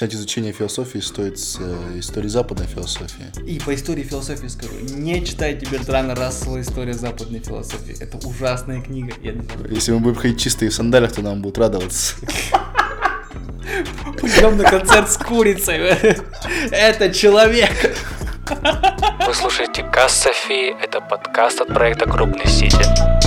Начинать изучение философии стоит с э, истории западной философии. И по истории философии скажу, не читайте Бертрана Рассела «История западной философии». Это ужасная книга. Я. Если мы будем ходить чистые в сандалях, то нам будут радоваться. Пойдем на концерт с курицей. Это человек. Вы слушаете Касс Софии, это подкаст от проекта Крупной Сити.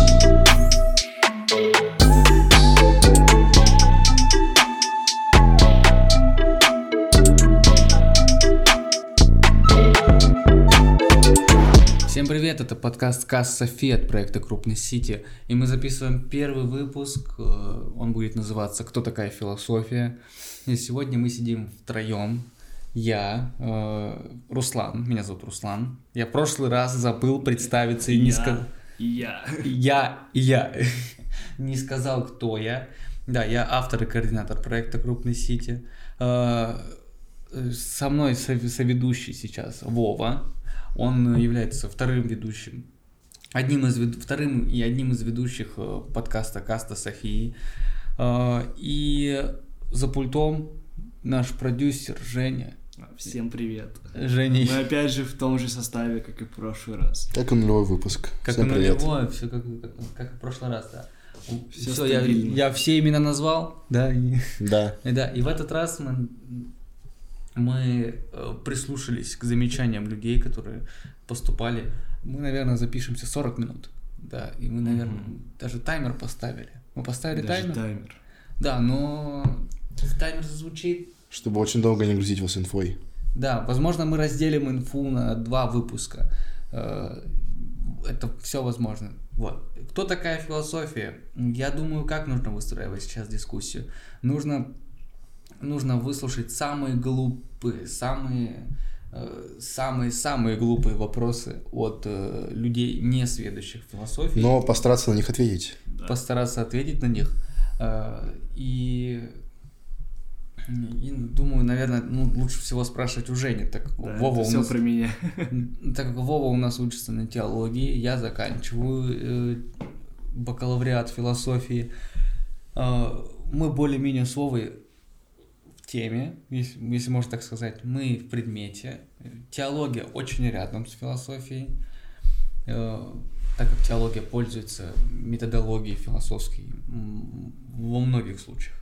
Привет, это подкаст Касс Софи от проекта Крупный Сити. И мы записываем первый выпуск, э, он будет называться «Кто такая философия?». И сегодня мы сидим втроем. Я, э, Руслан, меня зовут Руслан. Я в прошлый раз забыл представиться и не сказал... И я. Я и я не сказал, кто я. Да, я автор и координатор проекта Крупный Сити. Э, Со мной сов- соведущий сейчас Вова. Он является вторым ведущим. Одним из вед- вторым и одним из ведущих э, подкаста Каста Софии. Э, И за пультом наш продюсер Женя. Всем привет. Женя, Мы опять же в том же составе, как и в прошлый раз. Как и нулевой выпуск. как Всем и привет. нулевое, все как, как, как и в прошлый раз, да. Всё Все, я, я все имена назвал, да, и- Да. И Да, и в этот раз мы, мы э, прислушались к замечаниям людей, которые поступали. Мы, наверное, запишемся 40 минут. Да, и мы, наверное, Мгм. даже таймер поставили. Мы поставили Даже таймер. таймер. Да, но таймер зазвучит. Чтобы очень долго не грузить вас инфой. Да, возможно, мы разделим инфу на два выпуска. Э, Это все возможно. Вот. Кто такая философия? Я думаю, как нужно выстраивать сейчас дискуссию. Нужно, нужно выслушать самые глупые, самые э, самые-самые глупые вопросы от э, людей, не сведущих в философии Но постараться на них ответить. Да. постараться ответить на них. Э, И, и думаю, наверное, ну, лучше всего спрашивать у Жени, так как Да, Вова это у все нас, про меня. так как Вова у нас учится на теологии, я заканчиваю э, бакалавриат философии. Э, мы более-менее с Вовой теме, если, если можно так сказать, мы в предмете. Теология очень рядом с философией, э, так как теология пользуется методологией философской во многих случаях.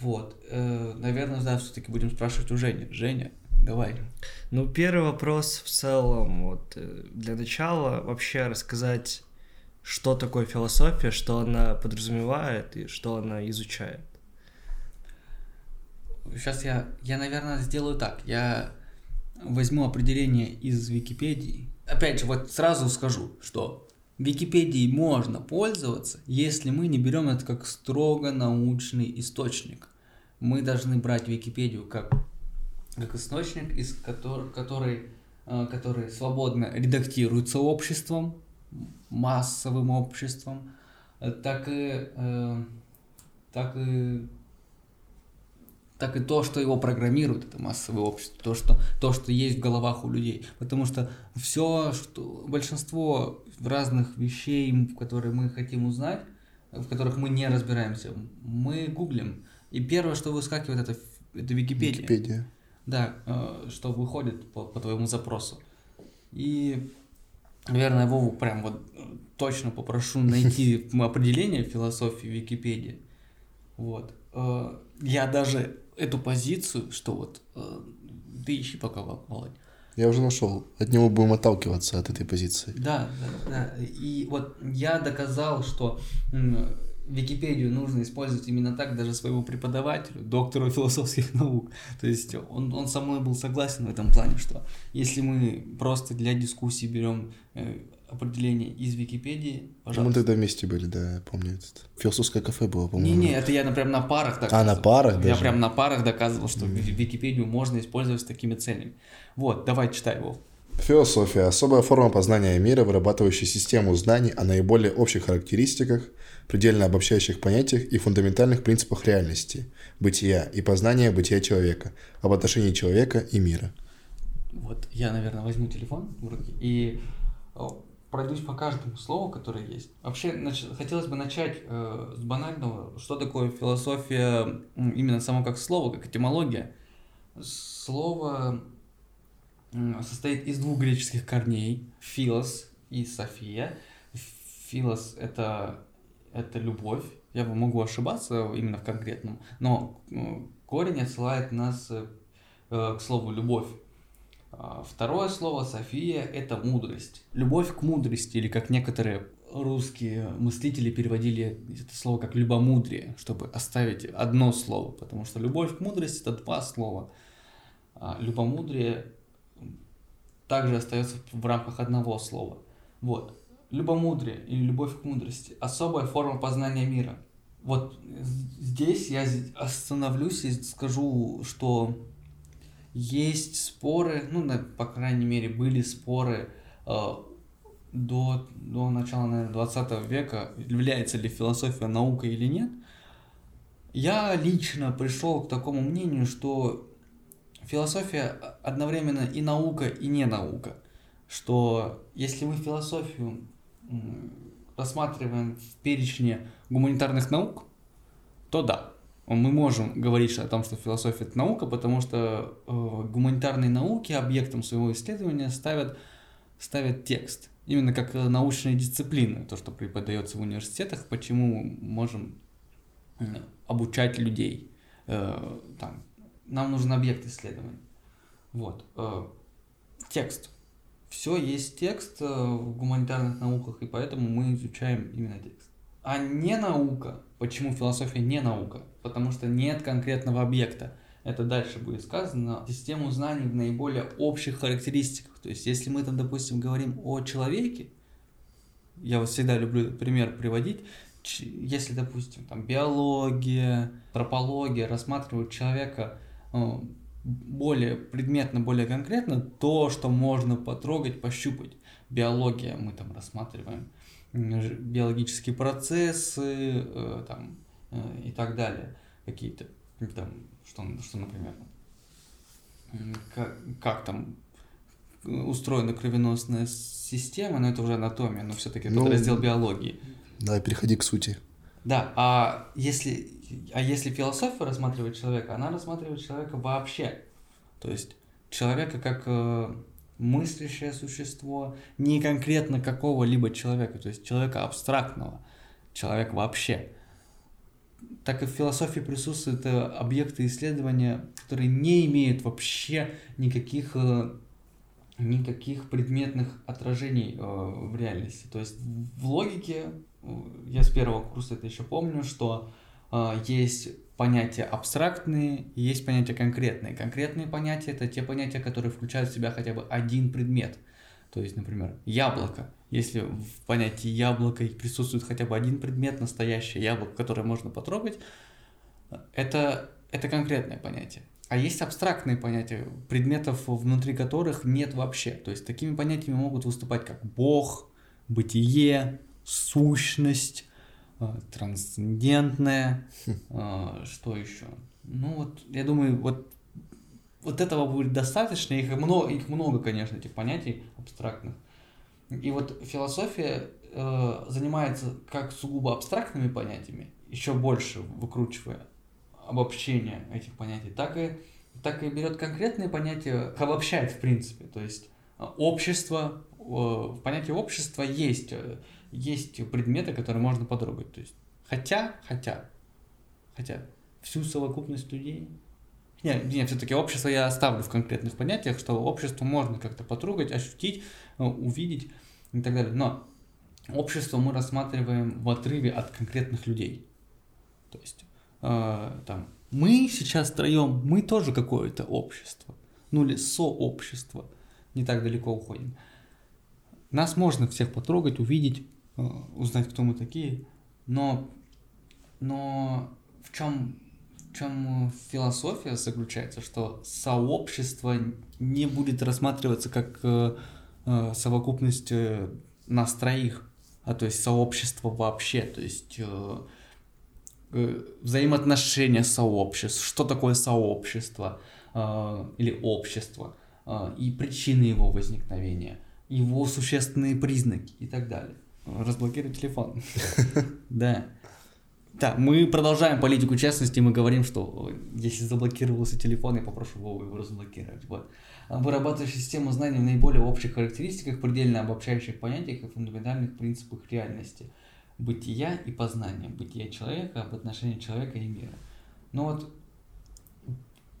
Вот, э, наверное, да, все-таки будем спрашивать у Жени. Женя, давай. Ну, первый вопрос в целом, вот, э, для начала вообще рассказать, что такое философия, что она подразумевает и что она изучает. Сейчас я, я, наверное, сделаю так. Я возьму определение из Википедии. Опять же, вот сразу скажу, что Википедией можно пользоваться, если мы не берем это как строго научный источник. Мы должны брать Википедию как, как источник, из котор- который, э, который свободно редактируется обществом, массовым обществом, э, так и, э, так и так и то, что его программирует, это массовое общество, то, что, то, что есть в головах у людей. Потому что все, что большинство разных вещей, которые мы хотим узнать, в которых мы не разбираемся, мы гуглим. И первое, что выскакивает, это, это Википедия. Википедия. Да, э, что выходит по, по твоему запросу. И, наверное, Вову прям вот э, точно попрошу найти определение философии Википедии. Вот. Э, Я даже эту позицию, что вот э, ты ищи пока, Володь. Я уже нашел. От него будем отталкиваться от этой позиции. Да, да, да. И вот я доказал, что Википедию нужно использовать именно так даже своему преподавателю, доктору философских наук. То есть он, он со мной был согласен в этом плане, что если мы просто для дискуссии берем э, определение из Википедии, Мы пожалуйста. тогда вместе были, да, я помню. этот. Философское кафе было, по-моему. Не-не, это я на- прям на парах доказывал. А, на парах Я даже? прям на парах доказывал, что Ви- Википедию можно использовать с такими целями. Вот, давай читай его. Философия – особая форма познания мира, вырабатывающая систему знаний о наиболее общих характеристиках, предельно обобщающих понятиях и фундаментальных принципах реальности, бытия и познания бытия человека, об отношении человека и мира. Вот я, наверное, возьму телефон в руки и пройдусь по каждому слову, которое есть. Вообще, нач- хотелось бы начать э, с банального, что такое философия, именно само как слово, как этимология. Слово состоит из двух греческих корней. Филос и София. Филос — это, это любовь. Я могу ошибаться именно в конкретном, но корень отсылает нас э, к слову «любовь». А Второе слово «София» — это мудрость. Любовь к мудрости, или как некоторые русские мыслители переводили это слово как «любомудрие», чтобы оставить одно слово, потому что любовь к мудрости — это два слова. А любомудрие также остается в рамках одного слова. Вот. Любомудрие или любовь к мудрости – особая форма познания мира. Вот здесь я остановлюсь и скажу, что есть споры, ну, на, по крайней мере, были споры э, до, до начала, наверное, 20 века, является ли философия наукой или нет. Я лично пришел к такому мнению, что философия одновременно и наука, и не наука. Что если мы философию рассматриваем в перечне гуманитарных наук, то да, мы можем говорить о том, что философия это наука, потому что э, гуманитарные науки объектом своего исследования ставят, ставят текст. Именно как научные дисциплины, то, что преподается в университетах, почему можем э, обучать людей. Э, там, нам нужен объект исследования. Вот. Э, текст. Все есть текст э, в гуманитарных науках, и поэтому мы изучаем именно текст. А не наука. Почему философия не наука? Потому что нет конкретного объекта. Это дальше будет сказано. Систему знаний в наиболее общих характеристиках. То есть, если мы там, допустим, говорим о человеке, я вот всегда люблю пример приводить, если, допустим, там биология, антропология рассматривают человека э, более предметно, более конкретно то, что можно потрогать, пощупать. Биология мы там рассматриваем биологические процессы э, там, э, и так далее. Какие-то там, что, что например, как, как там устроена кровеносная система, но это уже анатомия, но все-таки ну, раздел биологии. Давай переходи к сути. Да, а если, а если философия рассматривает человека, она рассматривает человека вообще. То есть человека как э, мыслящее существо, не конкретно какого-либо человека, то есть человека абстрактного, человек вообще. Так и в философии присутствуют э, объекты исследования, которые не имеют вообще никаких э, никаких предметных отражений э, в реальности. То есть в логике, я с первого курса это еще помню, что есть понятия абстрактные есть понятия конкретные. Конкретные понятия это те понятия, которые включают в себя хотя бы один предмет. То есть, например, яблоко. Если в понятии яблоко присутствует хотя бы один предмет, настоящее яблоко, которое можно потрогать, это, это конкретное понятие. А есть абстрактные понятия, предметов, внутри которых нет вообще. То есть такими понятиями могут выступать как Бог, бытие, сущность, трансцендентное, а, что еще? Ну вот, я думаю, вот, вот этого будет достаточно, их много, их много, конечно, этих понятий абстрактных. И вот философия э, занимается как сугубо абстрактными понятиями, еще больше выкручивая обобщение этих понятий, так и, так и берет конкретные понятия, обобщает в принципе. То есть э, общество, э, в понятии общества есть э, есть предметы, которые можно потрогать. То есть, хотя, хотя, хотя всю совокупность людей. Нет, нет, все-таки общество я оставлю в конкретных понятиях, что общество можно как-то потрогать, ощутить, э, увидеть и так далее. Но общество мы рассматриваем в отрыве от конкретных людей. То есть, э, там, мы сейчас втроем, мы тоже какое-то общество. Ну или сообщество. Не так далеко уходим. Нас можно всех потрогать, увидеть, узнать, кто мы такие. Но, но в чем, в чем философия заключается, что сообщество не будет рассматриваться как э, э, совокупность э, нас троих, а то есть сообщество вообще, то есть э, э, взаимоотношения сообществ, что такое сообщество э, или общество э, и причины его возникновения, его существенные признаки и так далее разблокируй телефон. Да. Да, мы продолжаем политику честности, мы говорим, что если заблокировался телефон, я попрошу Вову его разблокировать. Вот. Вырабатываешь систему знаний в наиболее общих характеристиках, предельно обобщающих понятиях и фундаментальных принципах реальности. Бытия и познания. Бытия человека, об отношении человека и мира. Но вот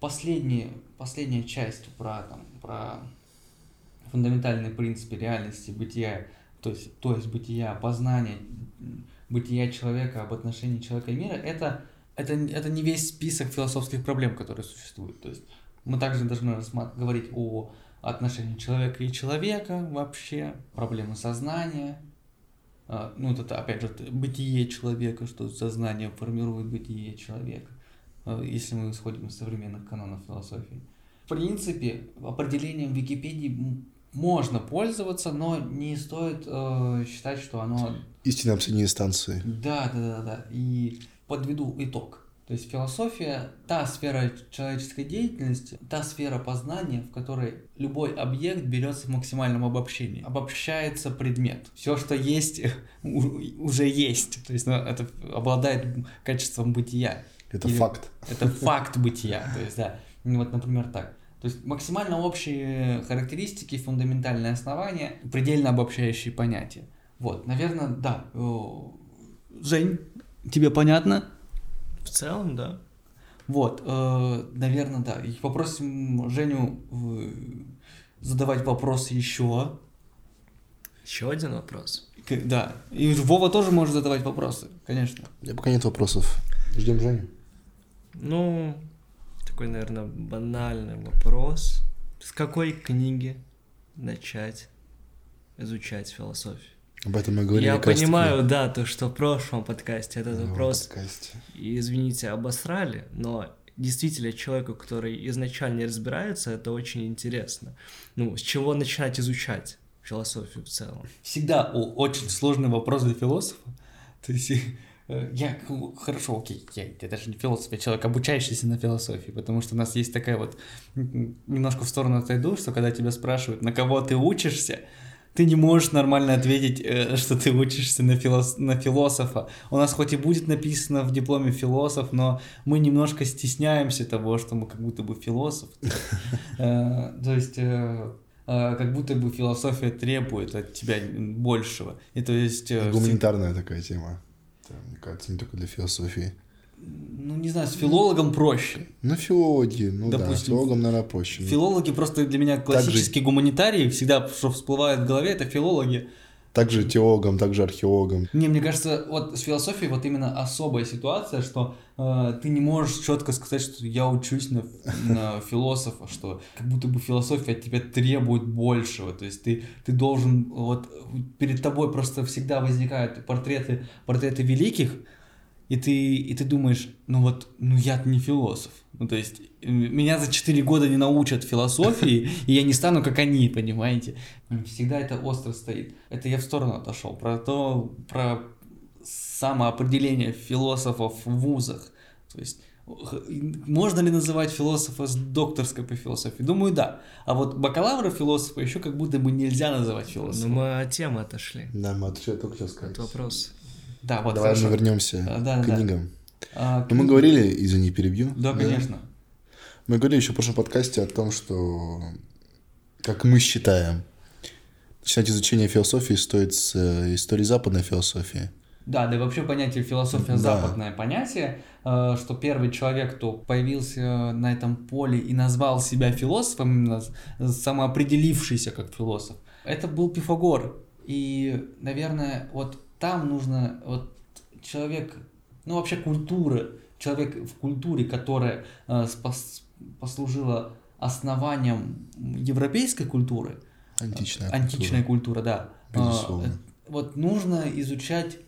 последняя, последняя часть про, там, про фундаментальные принципы реальности, бытия, то есть, то есть бытия, познания, бытия человека, об отношении человека и мира, это, это, это не весь список философских проблем, которые существуют. То есть мы также должны говорить о отношении человека и человека вообще, проблемы сознания, а, ну, это опять же бытие человека, что сознание формирует бытие человека, а, если мы исходим из современных канонов философии. В принципе, определением Википедии можно пользоваться, но не стоит э, считать, что оно... Истинно последней инстанции. Да, да, да, да. И подведу итог. То есть философия – та сфера человеческой деятельности, та сфера познания, в которой любой объект берется в максимальном обобщении. Обобщается предмет. Все, что есть, уже есть. То есть ну, это обладает качеством бытия. Это Или факт. Это факт бытия. То есть, да. Ну, вот, например, так. То есть максимально общие характеристики, фундаментальные основания, предельно обобщающие понятия. Вот, наверное, да. Жень, тебе понятно? В целом, да. Вот, э, наверное, да. И попросим Женю э, задавать вопросы еще. Еще один вопрос. Да. И Вова тоже может задавать вопросы, конечно. Я пока нет вопросов. Ждем Женю. Ну, такой, наверное, банальный вопрос. С какой книги начать изучать философию? Об этом мы говорили. Я понимаю, да, то, что в прошлом подкасте этот Ну, вопрос, подкасте. извините, обосрали, но действительно человеку, который изначально не разбирается, это очень интересно. Ну, с чего начинать изучать философию в целом? Всегда очень сложный вопрос для философа. То есть я, ну, хорошо, окей, я, я даже не философ, я человек, обучающийся на философии, потому что у нас есть такая вот, немножко в сторону отойду, что когда тебя спрашивают, на кого ты учишься, ты не можешь нормально ответить, э, что ты учишься на, филос... на философа. У нас хоть и будет написано в дипломе философ, но мы немножко стесняемся того, что мы как будто бы философ. Э, То есть э, э, как будто бы философия требует от тебя большего. И то есть... э, Гуманитарная такая тема. Это, мне кажется, не только для философии. Ну, не знаю, с филологом проще. Ну, филологи, ну да, Допустим, филологам, наверное, проще. Филологи просто для меня классические гуманитарии, всегда, что всплывает в голове, это филологи. Также теологам, также археологам. Не, мне кажется, вот с философией вот именно особая ситуация, что э, ты не можешь четко сказать, что я учусь на, на философа, что как будто бы философия от тебя требует большего. То есть ты, ты должен, вот перед тобой просто всегда возникают портреты, портреты великих, и ты, и ты думаешь, ну вот, ну я не философ. Ну то есть меня за 4 года не научат философии, и я не стану как они, понимаете? Всегда это остро стоит. Это я в сторону отошел. Про то, про самоопределение философов в вузах. То есть можно ли называть философа с докторской по философии? Думаю, да. А вот бакалавра философа еще как будто бы нельзя называть Ну, философом. мы от темы отошли. Да, мы отвечали только сейчас сказать. От вопроса. Да, вот Давай хорошо. мы вернемся А, да, к да. книгам. А, Ну, мы говорили, извини, перебью. Да, конечно. Мы говорили еще в прошлом подкасте о том, что, как мы считаем, начинать изучение философии стоит с э, истории западной философии. Да, да и вообще понятие философия Да. западное понятие, э, что первый человек, кто появился на этом поле и назвал себя философом, именно самоопределившийся как философ, это был Пифагор. И, наверное, вот там нужно, вот человек, ну вообще культура, человек в культуре, которая э, послужила основанием европейской культуры, Античная Античная культура, да. Безусловно. А, Вот нужно изучать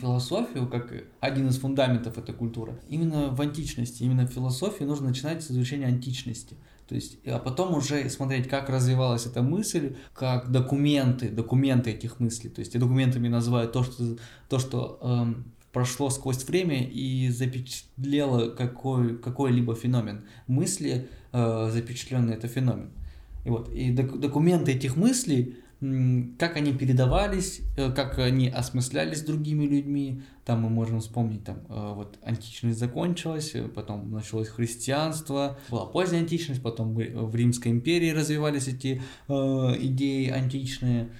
философию как один из фундаментов этой культуры. Именно в античности, именно в философии нужно начинать с изучения античности. То есть, а потом уже смотреть, как развивалась эта мысль, как документы, документы этих мыслей. То есть, и документами называют то, что, то, что эм, прошло сквозь время и запечатлело какой, какой-либо феномен. Мысли, э, запечатленный это феномен. И вот, и док- документы этих мыслей как они передавались, э, как они осмыслялись другими людьми. Там мы можем вспомнить, там э, вот античность закончилась, э, потом началось христианство, была поздняя античность, потом в Римской империи развивались эти э, идеи античные.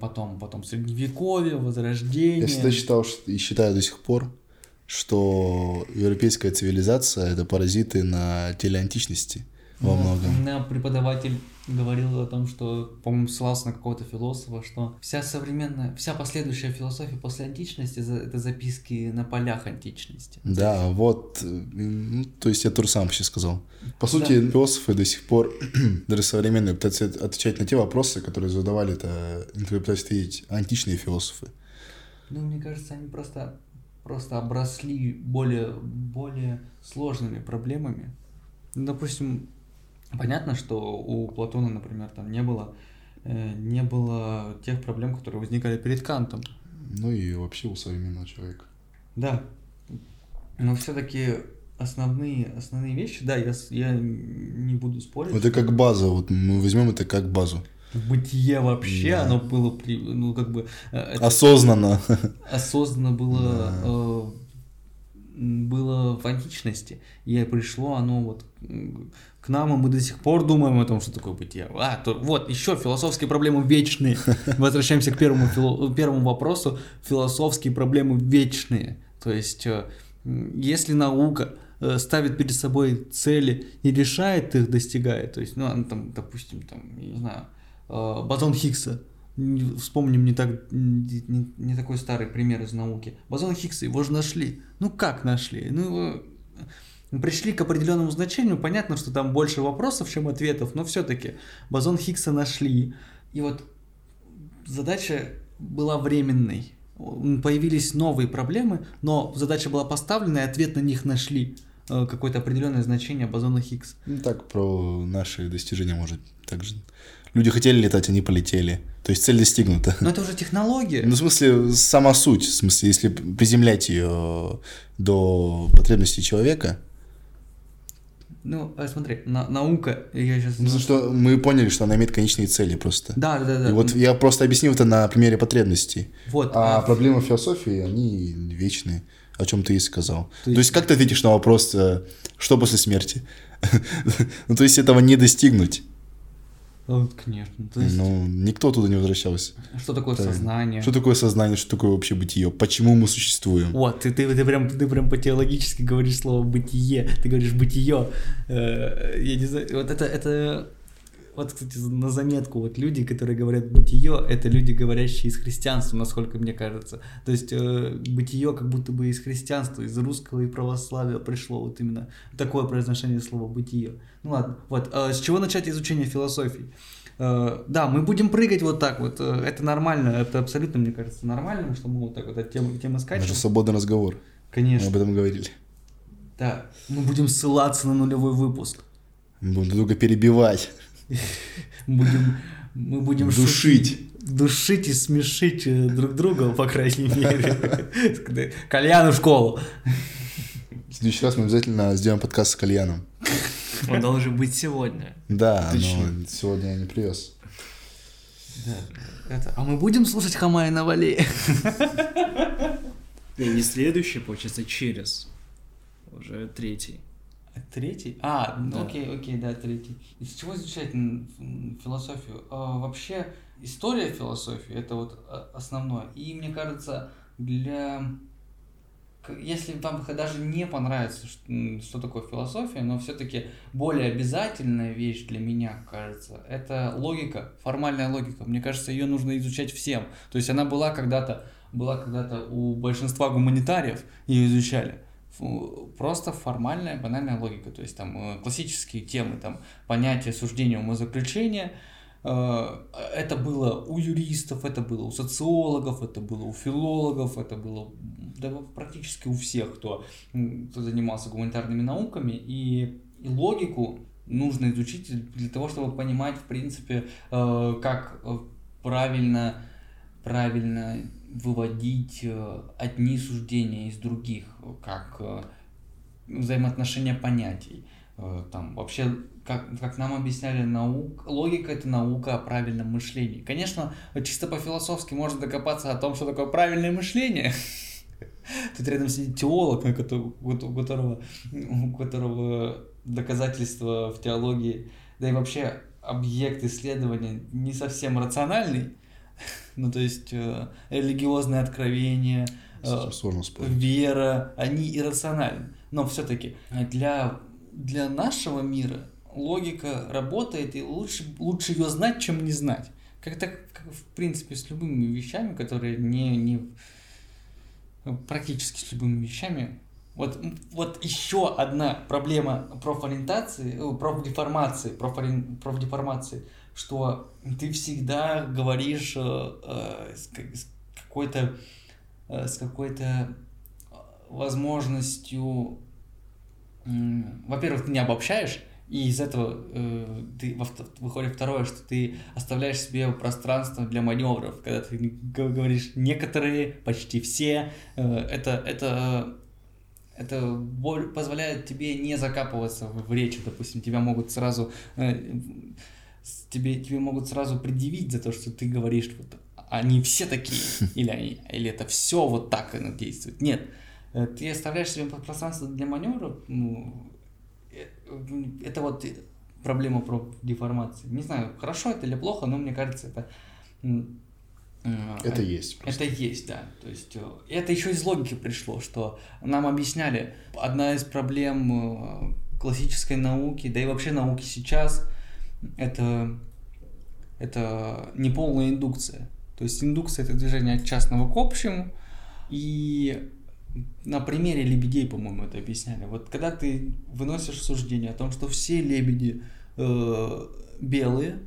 Потом, потом средневековье, возрождение. Я всегда считал что- и считаю до сих пор, что европейская цивилизация – это паразиты на теле античности во Ну, многом. меня преподаватель говорил о том, что, по-моему, ссылался на какого-то философа, что вся современная, вся последующая философия после античности это записки на полях античности. Да, вот, э, ну, то есть я то же самое сейчас сказал. По сути, философы до сих пор, даже современные, пытаются отвечать на те вопросы, которые задавали это, пытались ответить античные философы. Ну, мне кажется, они просто, просто обросли более, более сложными проблемами. Ну, допустим, понятно, что у Платона, например, там не было, э, не было тех проблем, которые возникали перед Кантом. Ну и вообще у современного человека. Да. Но все-таки основные, основные вещи, да, я, я не буду спорить. Это как база, вот мы возьмем это как базу. Бытие вообще, Да. оно было, при- ну, как бы, э, это Осознанно. осознанно было, э, м, было в античности. И пришло оно вот нам, и мы до сих пор думаем о том, что такое бытие. А, то, вот, еще философские проблемы вечные. Возвращаемся к первому, фило- первому вопросу. Философские проблемы вечные. То есть, э, если наука э, ставит перед собой цели и решает их, достигает, то есть, ну, там, допустим, там, я не знаю, э, бозон Хиггса, вспомним не, так, не- не такой старый пример из науки. Бозон Хиггса, его же нашли. Ну как нашли? Ну его э, пришли к определенному значению, понятно, что там больше вопросов, чем ответов, но все-таки бозон Хиггса нашли. И вот задача была временной. Появились новые проблемы, но задача была поставлена, и ответ на них нашли. Э, Какое-то определенное значение бозона Хиггса. Ну, так про наши достижения, может, так же. Люди хотели летать, они полетели. То есть цель достигнута. Но это уже технология. Ну, в смысле, сама суть. В смысле, если приземлять ее до потребностей человека, Ну, э, смотри, на- наука, я сейчас... ну, что мы поняли, что она имеет конечные цели просто. Да, да, да. И вот я просто объяснил это на примере потребностей. Вот, А а, проблемы философии, они вечные, о чем ты и сказал. То То есть, как ты ответишь на вопрос, э, что после смерти? Ну, то есть, этого не достигнуть. Вот, конечно. То есть, Ну, никто туда не возвращался. что такое так. сознание? Что такое сознание, что такое вообще бытие? Почему мы существуем? Вот, ты, ты, ты, прям, ты прям по-теологически говоришь слово бытие, ты говоришь бытие. Э, я не знаю, вот это, это, вот, кстати, на заметку, вот люди, которые говорят бытие, это люди, говорящие из христианства, насколько мне кажется. То есть э, бытие как будто бы из христианства, из русского и православия пришло вот именно такое произношение слова бытие. Ну ладно, вот, э, с чего начать изучение философии? Э, Да, мы будем прыгать вот так вот, э, это нормально, это абсолютно, мне кажется, нормально, что мы вот так вот от темы Это скачем. же свободный разговор. Мы Конечно. об этом говорили. Да, мы будем ссылаться на нулевой выпуск. Мы Будем друг друга перебивать, Будем, мы будем душить. шутить, душить и смешить э, друг друга, по крайней мере. Кальян в школу. В следующий раз мы обязательно сделаем подкаст с кальяном. Он должен быть сегодня. Да, Точно. но сегодня я не привез. Да, это- А мы будем слушать Хамая на Вале? Не, не следующий, получается, через. Уже третий. Третий? А, ну, Да. окей, окей, да, третий. Из чего изучать философию? А, вообще, история философии это вот а, основное. И мне кажется, для если вам даже не понравится, м, что такое философия, но все-таки более обязательная вещь для меня, кажется, это логика, формальная логика. Мне кажется, ее нужно изучать всем. То есть она была когда-то, была когда-то у большинства гуманитариев, ее изучали. Просто формальная, банальная логика. То есть там э, классические темы, там понятие суждения умозаключения, Э, Это было у юристов, это было у социологов, это было у филологов, это было да, практически у всех, кто, кто занимался гуманитарными науками. И, и логику нужно изучить для того, чтобы понимать, в принципе, э, как правильно, правильно выводить э, одни суждения из других, как э, взаимоотношения понятий. э, там вообще, как, как нам объясняли, наук, логика это наука о правильном мышлении. Конечно, чисто по-философски можно докопаться о том, что такое правильное мышление. Тут рядом сидит теолог, у которого, у которого доказательства в теологии, да и вообще объект исследования не совсем рациональный. Ну, то есть э, религиозные откровения, С этим сложно спорить. вера, они иррациональны. Но все-таки для, для нашего мира логика работает, и лучше, лучше ее знать, чем не знать. Как так, в принципе, с любыми вещами, которые не, не практически с любыми вещами. Вот, вот еще одна проблема профориентации, э, профдеформации, профори- профдеформации, что ты всегда говоришь э, э, с, с какой-то э, с какой-то э, возможностью, м, во-первых, ты не обобщаешь, и из этого э, ты, выходит второе, что ты оставляешь себе пространство для маневров, когда ты говоришь некоторые, почти все, э, это, это, это позволяет тебе не закапываться в, в речи, допустим, тебя могут сразу, э, тебе, тебе могут сразу предъявить за то, что ты говоришь, вот, они все такие, или, они, или это все вот так оно действует. Нет, Э, ты оставляешь себе пространство для маневров, ну, э, это вот проблема про деформации. Не знаю, хорошо это или плохо, но мне кажется, это... э, Это есть. это есть, да. То есть это еще из логики пришло, что нам объясняли, одна из проблем классической науки, да и вообще науки сейчас, это, это неполная индукция. То есть индукция это движение от частного к общему, и на примере лебедей, по-моему, это объясняли. Вот когда ты выносишь суждение о том, что все лебеди э, белые,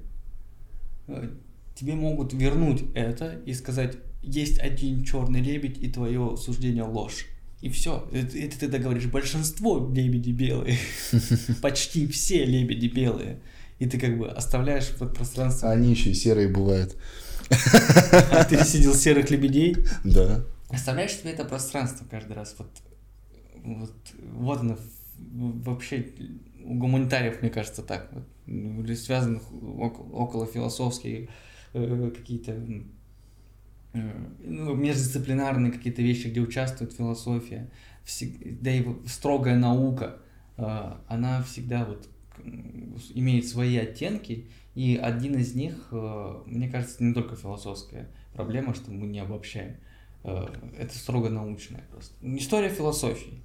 э, тебе могут вернуть это и сказать, есть один черный лебедь, и твое суждение ложь. И все. Это, это ты договоришь. Большинство лебеди белые. Почти все лебеди белые. И ты как бы оставляешь вот пространство. Они еще и серые бывают. А ты видел серых лебедей? Да. Оставляешь себе это пространство каждый раз. Вот, вот, вот оно вообще у гуманитариев, мне кажется, так. Вот, или связанных около, около философские э, какие-то э, ну, междисциплинарные какие-то вещи, где участвует философия, всег- да и строгая наука, э, она всегда вот имеет свои оттенки, и один из них, э, мне кажется, не только философская проблема, что мы не обобщаем. Э, Это строго научная просто. История философии,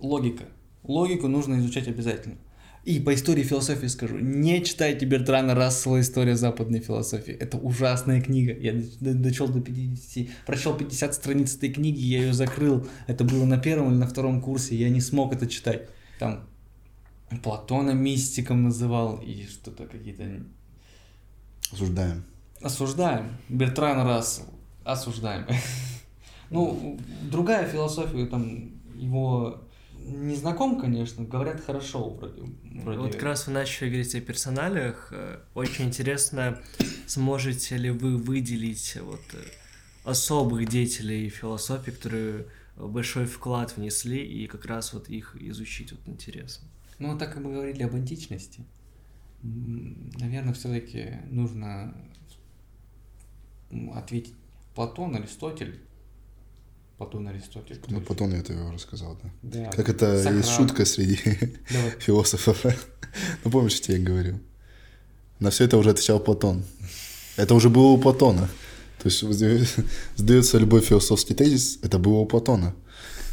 логика. Логику нужно изучать обязательно. И по истории философии скажу, не читайте Бертрана Рассела «История западной философии». Это ужасная книга. Я дочел до 50, прочел 50 страниц этой книги, я ее закрыл. Это было на первом или на втором курсе, я не смог это читать. Там Платона мистиком называл и что-то какие-то... Осуждаем. Осуждаем. Бертран Рассел. Осуждаем. Ну, другая философия, там, его не знаком, конечно, говорят хорошо вроде. вроде. Вот как раз вы начали говорить о персоналиях. Э, Очень интересно, сможете ли вы выделить вот э, особых деятелей философии, которые большой вклад внесли, и как раз вот их изучить вот интересно. Ну, так как мы говорили об античности, наверное, все-таки нужно ответить Платон, Аристотель. Платон, Аристотель. кто Ну, потом я это рассказал, да. Да. Как это Сократ. есть шутка среди Давай. философов. Ну, помнишь, что я говорил? На все это уже отвечал Платон. Это уже было у Платона. То есть сдается любой философский тезис, это было у Платона.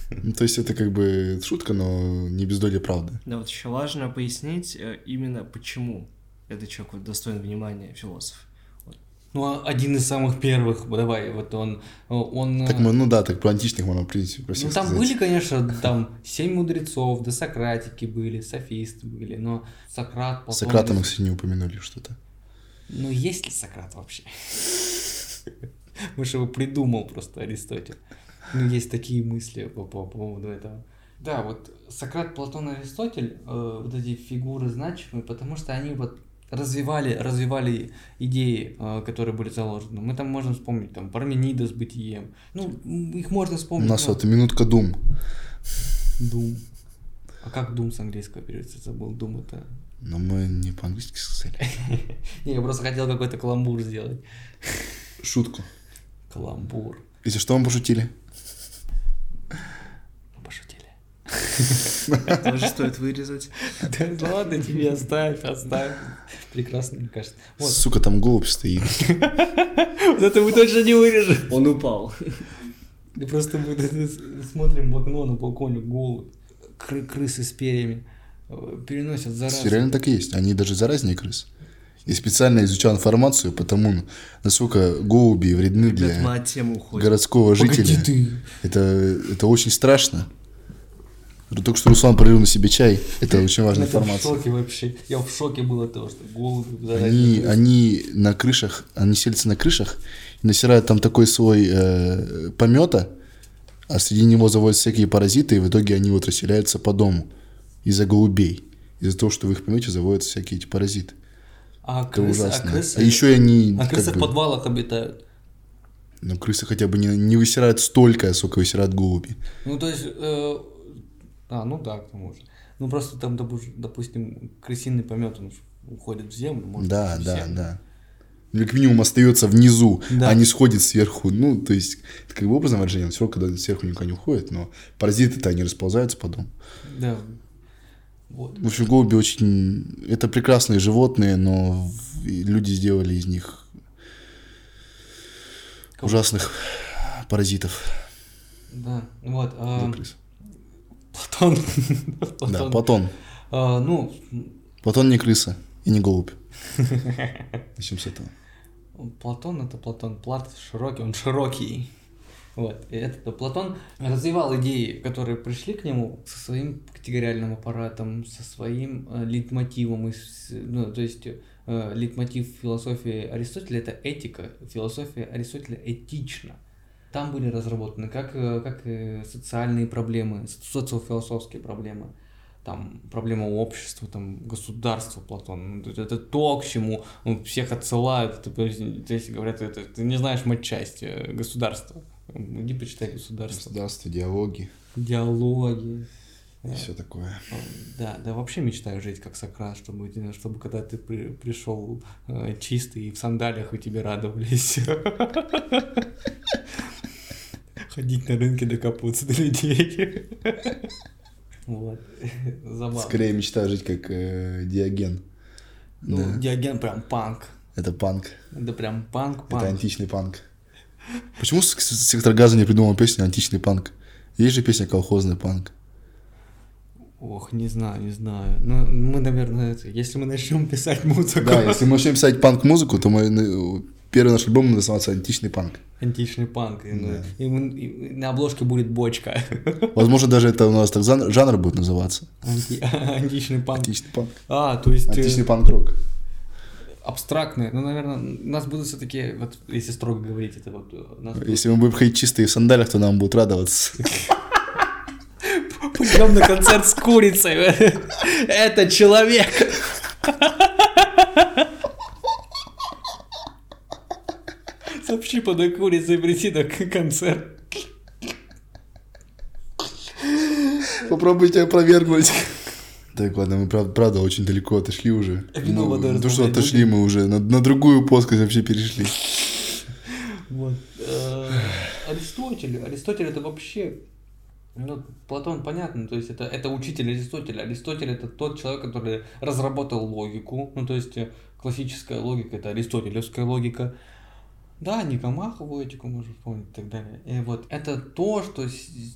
Ну, То есть это как бы шутка, но не без доли правды. Да, вот еще важно пояснить э, именно почему этот человек вот достоин внимания философ. Ну, а один из самых первых, давай, вот он, он... Так мы, ну да, так про античных можно в принципе про Ну, там сказать. были, конечно, там семь мудрецов, да сократики были, софисты были, но Сократ, Платон... Сократа мы, кстати, не упомянули что-то. Ну, есть ли Сократ вообще? Может, его придумал просто Аристотель. Ну, есть такие мысли по, по поводу этого. Да, вот Сократ, Платон, Аристотель, э, вот эти фигуры значимые, потому что они вот развивали, развивали идеи, э, которые были заложены. Мы там можем вспомнить, там, Парменида с бытием. Ну, их можно У вспомнить. нас но- вот минутка дум. Дум. А как Doom с английского переводится? Забыл, Doom это... Но мы не по-английски сказали. Не, я просто хотел какой-то каламбур сделать. Шутку. Каламбур. Если что, мы пошутили. Мы пошутили. Тоже стоит вырезать. Да ладно тебе, оставь, оставь. Прекрасно, мне кажется. Сука, там голубь стоит. вот это мы точно не вырежем. Он упал. Да просто мы смотрим в окно на балконе голубь. Кры- крысы с перьями э, переносят заразу. Реально так и есть. Они даже заразнее крыс. И специально изучал информацию по тому, насколько голуби вредны Ребят, для городского Погоди жителя. ты. Это, это очень страшно. Только что Руслан пролил на себе чай. Это очень важная Это в информация. шоке вообще. Я в шоке был от того, что голуби Они, они на крышах, они селятся на крышах насирают там такой свой э, помета, а среди него заводят всякие паразиты, и в итоге они вот расселяются по дому из-за голубей. Из-за того, что в их помете заводятся всякие эти паразиты. А Это крысы, а ужасно. крысы, А еще они... а крысы в бы- подвалах обитают. Ну, крысы хотя бы не, не высирают столько, сколько высирают голуби. Ну, то есть, э, а, ну да, к тому же. Ну, просто там, допу- допустим, крысиный помет, он уходит в землю, может Да, да, совсем. да. Или как минимум остается внизу, Да. а не сходит сверху. Ну, то есть, это как бы образом выражение, все равно, когда сверху никуда не уходит, но паразиты-то они расползаются по дому. Да. Вот. В общем, голуби очень... Это прекрасные животные, но люди сделали из них Кого? ужасных паразитов. Да, вот. а. Платон. Да, Платон. А, ну, Платон не крыса и не голубь. Начнем с этого. Платон это Платон. Плат широкий, он широкий. Вот. И этот Платон развивал идеи, которые пришли к нему со своим категориальным аппаратом, со своим э, лейтмотивом. из- ну, то есть э, лейтмотив философии Аристотеля это этика, философия Аристотеля этична. Там были разработаны как, э, как э, социальные проблемы, социофилософские проблемы, там проблема общества, там государства Платон. Ну, Это, то, к чему ну, всех отсылают. Есть говорят, это, ты не знаешь матчасть э, государства. Иди почитай государство. Государство, диалоги Диалоги. И все такое. Да, да вообще мечтаю жить как Сократ, чтобы, э, чтобы когда ты при- пришел э, чистый и в сандалиях, и тебе радовались. Ходить на рынке докопаться до людей. Вот. Забавно. Скорее мечтаю жить как э, Диоген. Ну, Да. Диоген прям панк. Это панк. Это прям панк, Это панк. античный панк. Почему сектор газа не придумал песню античный панк? Есть же песня колхозный панк. Ох, не знаю, не знаю. Ну, мы, наверное, это, если мы начнем писать музыку, Да, если мы начнем писать панк-музыку, то мы, ну, первый наш альбом будет называться «Античный панк». античный панк, и, ну, Да. и мы- и на обложке будет бочка. Возможно, даже это у нас так зан- жанр будет называться. Анти- античный панк. Античный панк. А, то есть э, Античный панк-рок. абстрактные. Ну, наверное, у нас будут все-таки, вот если строго говорить, это вот э, нас будут- Если мы будем ходить чистые в сандалиях, то нам будут радоваться. Пойдем на концерт с курицей. Это человек. Сообщи под курицей прийти на концерт. Попробуйте опровергнуть. Так, ладно, мы прав- правда очень далеко отошли уже. Вино, Ну, то, что отошли, мы уже на, на другую плоскость вообще перешли. Вот. э, Аристотель. Аристотель это вообще... Ну, Платон, понятно, то есть это, это учитель Аристотеля. Аристотель это тот человек, который разработал логику. Ну, то есть э, классическая логика это аристотелевская логика. Да, Никомахову этику можно вспомнить и так далее. И вот это то, что,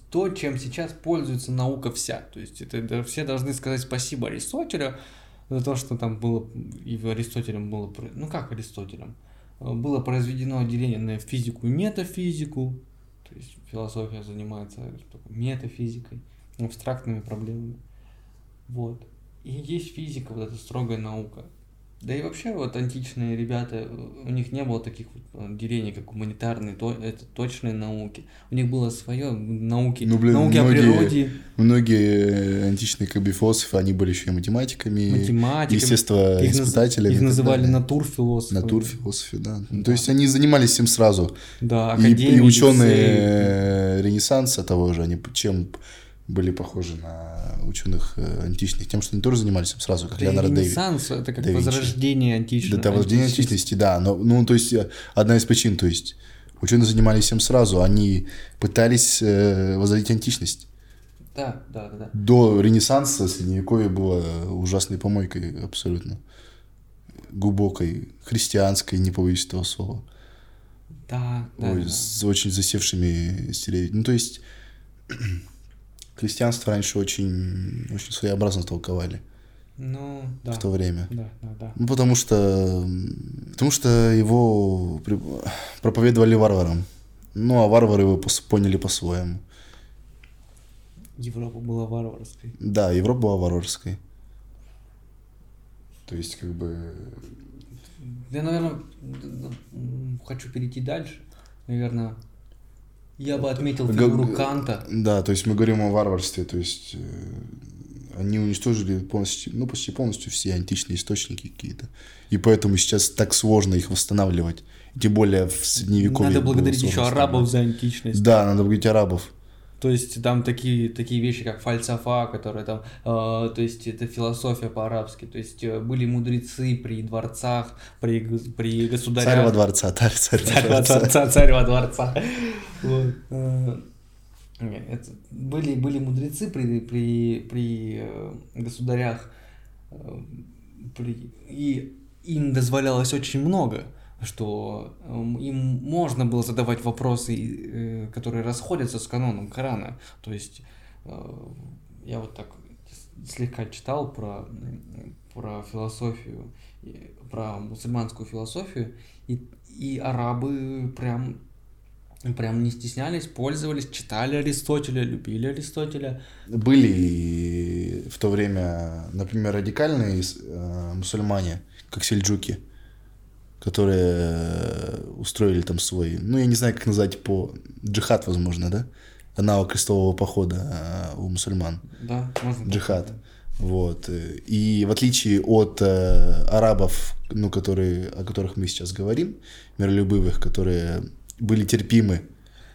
то, чем сейчас пользуется наука вся. То есть это, все должны сказать спасибо Аристотелю за то, что там было, и Аристотелем было, ну как Аристотелем, Э, было произведено отделение на физику и метафизику, то есть философия занимается метафизикой, абстрактными проблемами. Вот. И есть физика, вот эта строгая наука. Да и вообще вот античные ребята, у них не было таких вот э, делений, как гуманитарные, то, это точные науки. У них было свое науки, Ну, блин, науки о многие- природе, Многие античные как бы философы, они были еще и математиками, математиками. естественно, Их, испытателями. их и называли далее. натурфилософами. Натурфилософы, да. Ну. То есть они занимались им сразу. Да, И, и академики, ученые э, Ренессанса того же, они чем были похожи на ученых э, античных тем, что они тоже занимались им сразу, как Да Леонардо Дэви- Ренессанс это как да возрождение античности. Да, возрождение античности, да. Но, ну, то есть, э, одна из причин, то есть, ученые занимались им сразу, они пытались э, возродить античность. Да, да, да, да. До Ренессанса Средневековье было ужасной помойкой абсолютно. Глубокой, христианской, не побоюсь этого слова. Да, да, Ой, да. с очень засевшими стереотипами. Ну, то есть, христианство раньше очень, очень своеобразно толковали Ну, да. в то время. Да, да, да. Ну, потому что, потому что его проповедовали варварам. Ну, а варвары его поняли по-своему. Европа была варварской. Да, Европа была варварской. То есть, как бы... Я, наверное, хочу перейти дальше. Наверное, я бы отметил фигуру г- Канта. Да, то есть мы говорим о варварстве, то есть э, они уничтожили полностью, ну, почти полностью все античные источники какие-то. И поэтому сейчас так сложно их восстанавливать. Тем более в средневековье. Надо благодарить еще арабов за античность. Да, надо благодарить арабов. То есть там такие, такие вещи, как фальсафа, которые там, э, то есть это философия по-арабски, то есть э, были мудрецы при дворцах, при, при государях. Царь во дворца, царь, царь, во дворца, царь во дворца. Вот. Э, это- Были, были мудрецы при, при, при э, государях, э, при- и им дозволялось очень много, что эм, им можно было задавать вопросы, э, которые расходятся с каноном Корана. То есть э, я вот так слегка читал про, про философию, про мусульманскую философию, и, и арабы прям прям не стеснялись, пользовались, читали Аристотеля, любили Аристотеля. Были в то время, например, радикальные э, мусульмане, как сельджуки, которые э, устроили там свой, ну, я не знаю, как назвать по... Джихад, возможно, да? Аналог крестового похода э, у мусульман. Да, можно. Джихад. сказать. Вот. И в отличие от э, арабов, ну, которые, о которых мы сейчас говорим, миролюбивых, которые были терпимы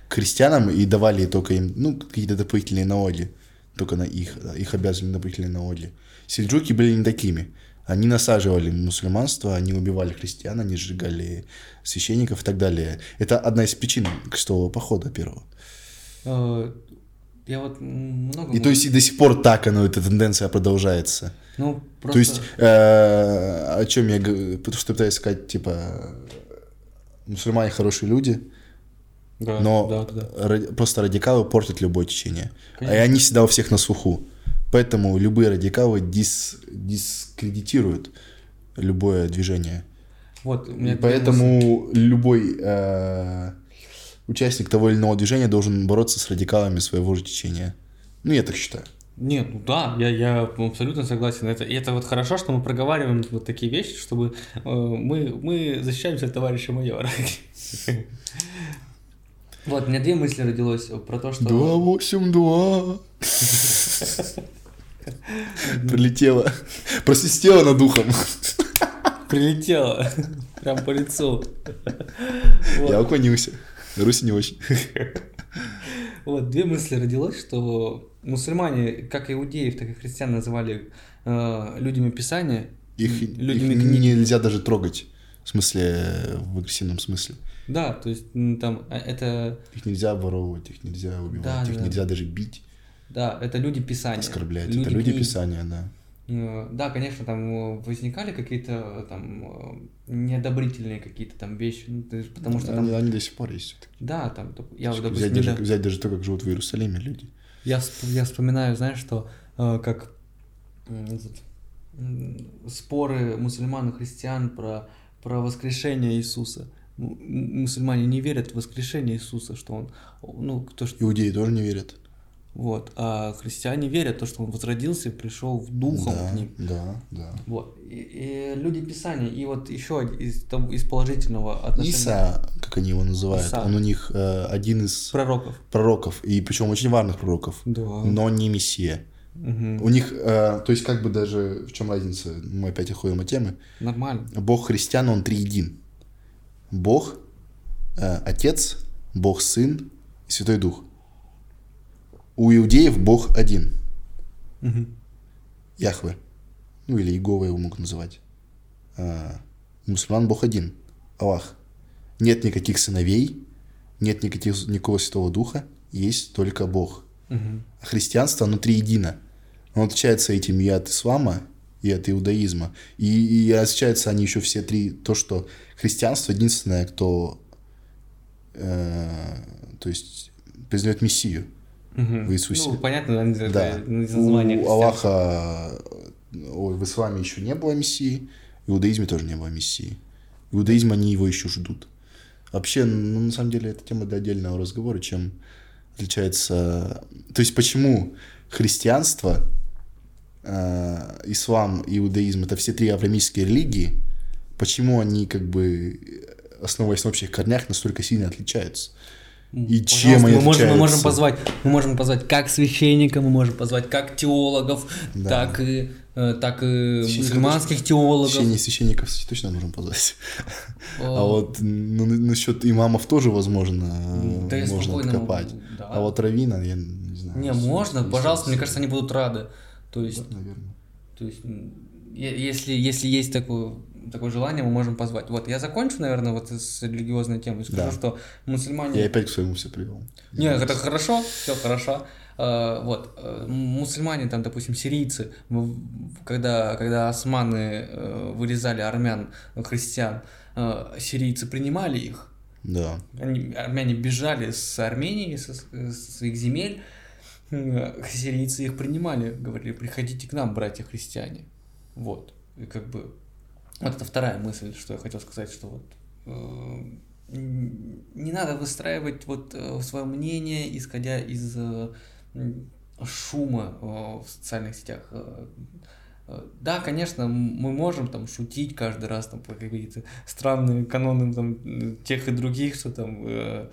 к христианам и давали только им, ну, какие-то дополнительные налоги, только на их, их обязывали дополнительные налоги. Сельджуки были не такими. Они насаживали мусульманство, они убивали христиан, они сжигали священников и так далее. Это одна из причин крестового похода первого. Э, Я вот много... И то есть и до сих пор так оно, эта тенденция продолжается. Ну, просто... То есть, э, о чем я говорю, потому что пытаюсь сказать, типа, мусульмане хорошие люди, Да, но да, да, ради- просто радикалы портят любое течение. И Конечно. они всегда у всех на слуху. Поэтому любые радикалы дис, дискредитируют любое движение. Вот, меня поэтому любой э, участник того или иного движения должен бороться с радикалами своего же течения. Ну, я так считаю. Нет, ну да, я, я абсолютно согласен. Это, и это вот хорошо, что мы проговариваем вот такие вещи, чтобы э, мы, мы защищаемся от товарища майора. Вот, у меня две мысли родилось про то, что... 282. Прилетело. Просвистело над ухом. Прилетело прям по лицу. Вот. Я уклонился. Руси не очень. Вот, две мысли родилось, что мусульмане, как иудеев, так и христиан называли э, людьми Писания, Их, людьми их книги. нельзя даже трогать. В смысле, в агрессивном смысле. Да, то есть там э, это, Их нельзя воровывать, их нельзя убивать, Да, их да. нельзя даже бить, да, это люди Писания. оскорблять. Это люди книги. Писания, да. Э, Да, конечно, там э, возникали какие-то там неодобрительные какие-то там вещи, ну, то есть потому что они, там, они до сих пор есть. да, там, я взять, допустим, даже, недавно- взять даже то, как живут в Иерусалиме люди. Я, я вспоминаю, знаешь, что как этот, споры мусульман и христиан про, про воскрешение Иисуса. Мусульмане не верят в воскрешение Иисуса, что он, ну, то, что, Иудеи тоже не верят. вот, а христиане верят, то, что он возродился и пришел в духом да, к ним. Да, да. Вот, и, и люди Писания, и вот еще из, того- из положительного отношения Иса, как они его называют, Иса. он у них э, один из пророков. пророков, и причем очень важных пророков, Да. но не мессия. Мгм. У них, э, то есть как бы даже, в чем разница, мы опять уходим от темы, Нормально. Бог христиан, он триедин. Бог, э, Отец, Бог Сын и Святой Дух. У иудеев Бог один. Яхве. Ну или Иегова его могут называть. А, у мусульман Бог один. Аллах. Нет никаких сыновей, нет никаких, никакого Святого Духа, есть только Бог. А христианство внутри едино. Оно отличается этим и от ислама, и от иудаизма. И, и отличаются они еще все три. То, что христианство единственное, кто э, то есть признает Мессию в Иисусе. Ну, понятно, Да. из названия У. Аллаха, ой, в исламе еще не было Мессии, в иудаизме тоже не было Мессии. В иудаизме они его еще ждут. Вообще, ну, на самом деле, это тема для отдельного разговора, чем отличается... То есть, почему христианство, э, ислам иудаизм — это все три авраамические религии, почему они, как бы, основываясь на общих корнях, настолько сильно отличаются? И чем они мы можем, мы можем позвать, мы можем позвать как священника, мы можем позвать как теологов, Да. так и э, так и мусульманских теологов. Священник- священников точно можем позвать. А О, вот ну, насчет имамов тоже, возможно, Да можно откопать. да. А вот равина, я не знаю. Не, можно, пожалуйста, мне кажется, они будут рады. То есть, Да, наверное. то есть, если, если есть такое, такое желание, мы можем позвать. Вот, я закончу, наверное, вот с религиозной темой. Скажу, Да. что мусульмане... Я опять к своему все привел. Не, это хорошо, все хорошо. Э, Вот, э, мусульмане, там, допустим, сирийцы, когда, когда османы э, вырезали армян, э, христиан, сирийцы принимали их, Да. они, армяне бежали с Армении, со, со своих земель, сирийцы их принимали, говорили, приходите к нам, братья христиане. Вот, и как бы, вот это вторая мысль, что я хотел сказать, что вот э, не надо выстраивать вот свое мнение, исходя из э, шума э, в социальных сетях. Э, э, Да, конечно, мы можем там шутить каждый раз там по какие-то странные каноны там тех и других, что там э,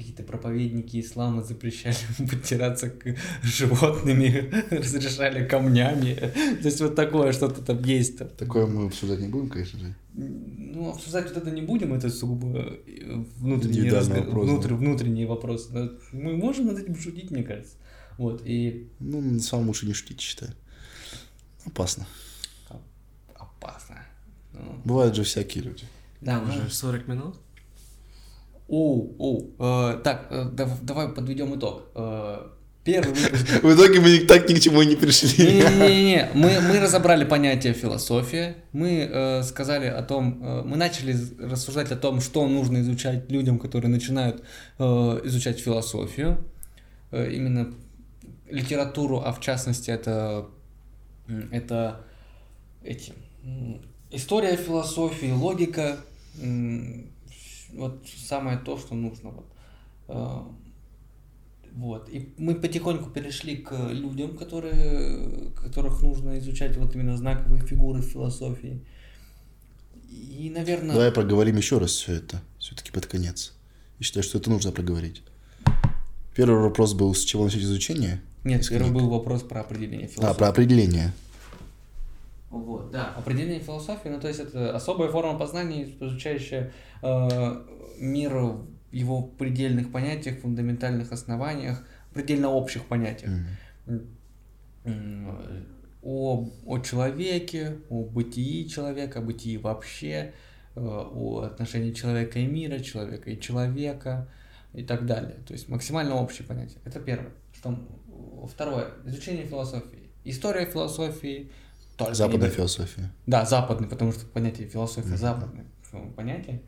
какие-то проповедники ислама запрещали подтираться к животными, разрешали камнями. То есть вот такое что-то там есть. Там. Такое мы обсуждать не будем, конечно же. Ну, обсуждать вот это не будем, это сугубо э, внутренний, разго- вопрос, да. внутр- внутренний вопрос. Но Мы можем над этим шутить, мне кажется. Вот, и Ну, на самом лучше не шутить, считаю. Опасно. опасно. Ну, Бывают же всякие люди. да, Уже ну, 40 минут. Оу, оу, э, так, э, дав- давай подведем итог. Э, Первый выпуск. В итоге мы так ни к чему и не пришли. Не-не-не, мы, мы разобрали понятие философия, мы э, сказали о том, э, мы начали рассуждать о том, что нужно изучать людям, которые начинают э, изучать философию, Э, именно литературу, а в частности это, это эти, история философии, логика, вот самое то, что нужно. Вот. Э, вот. И мы потихоньку перешли к людям, которые, которых нужно изучать вот именно знаковые фигуры в философии. И, наверное... Давай проговорим еще раз все это, все-таки под конец. Я считаю, что это нужно проговорить. Первый вопрос был, с чего начать изучение? Нет, из первый книг. был вопрос про определение философии. А, про определение. Вот, да. Определение философии, ну то есть это особая форма познания, изучающая э, мир в его предельных понятиях, фундаментальных основаниях, предельно общих понятиях. М, О, о человеке, о бытии человека, о бытии вообще, э, о отношении человека и мира, человека и человека и так далее. То есть максимально общие понятия. Это первое. Что, второе. Изучение философии. История философии. Только Западная не- философия. Да, западный, потому что понятие философия Мгм. западное понятие.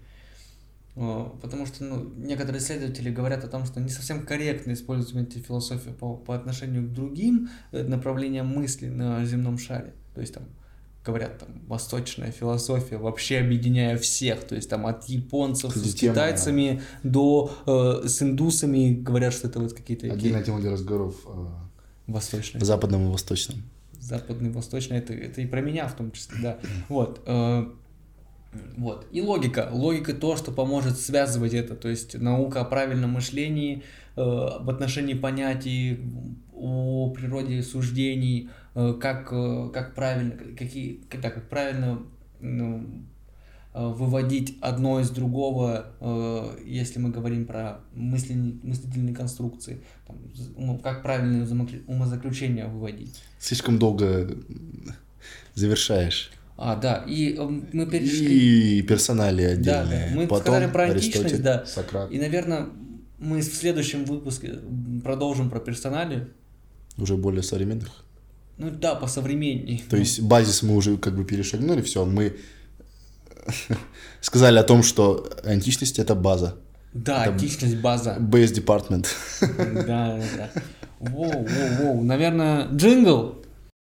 Потому что ну, некоторые исследователи говорят о том, что не совсем корректно использовать понятие философия по, по отношению к другим э, направлениям мысли на земном шаре. То есть там говорят там восточная философия, вообще объединяя всех, то есть там от японцев Кстати, с китайцами до э, с индусами говорят, что это вот какие-то Отдельная тема для разговоров э, восточные. по западному и восточному. Западный, восточный, это, это и про меня в том числе, да. Вот. э, вот. И логика. Логика то, что поможет связывать это. То есть наука о правильном мышлении, э, об отношении понятий, о природе суждений, э, как, э, как правильно, какие, как, да, как правильно ну, выводить одно из другого, э, если мы говорим про мысли, мыслительные конструкции, там, как правильное умозаклю- умозаключение выводить. Слишком долго завершаешь. А, да, и э, мы перешли... И персонали отдельные. да. Мы Потом сказали про античность, Аристотель, да. Сократ. И, наверное, мы в следующем выпуске продолжим про персонали. Уже более современных. Ну да, по современней. То есть базис мы уже как бы перешагнули, все, мы сказали о том, что античность это база. Да, это- античность база. Base Department. Да, да, да. Воу, воу, воу. Наверное, джингл.